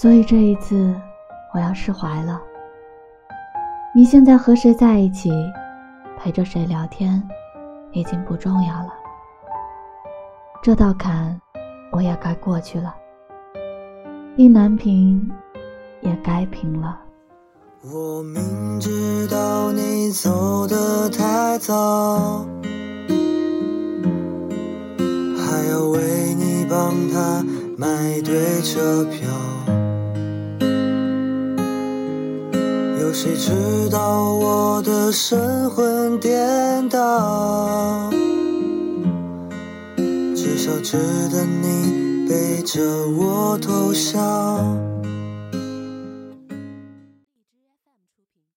所以这一次，我要释怀了。你现在和谁在一起，陪着谁聊天，已经不重要了。这道坎，我也该过去了。意难平，也该平了。我明知道你走得太早，还要为你帮他买对车票。有谁知道我的神魂颠倒？至少值得你背着我偷笑。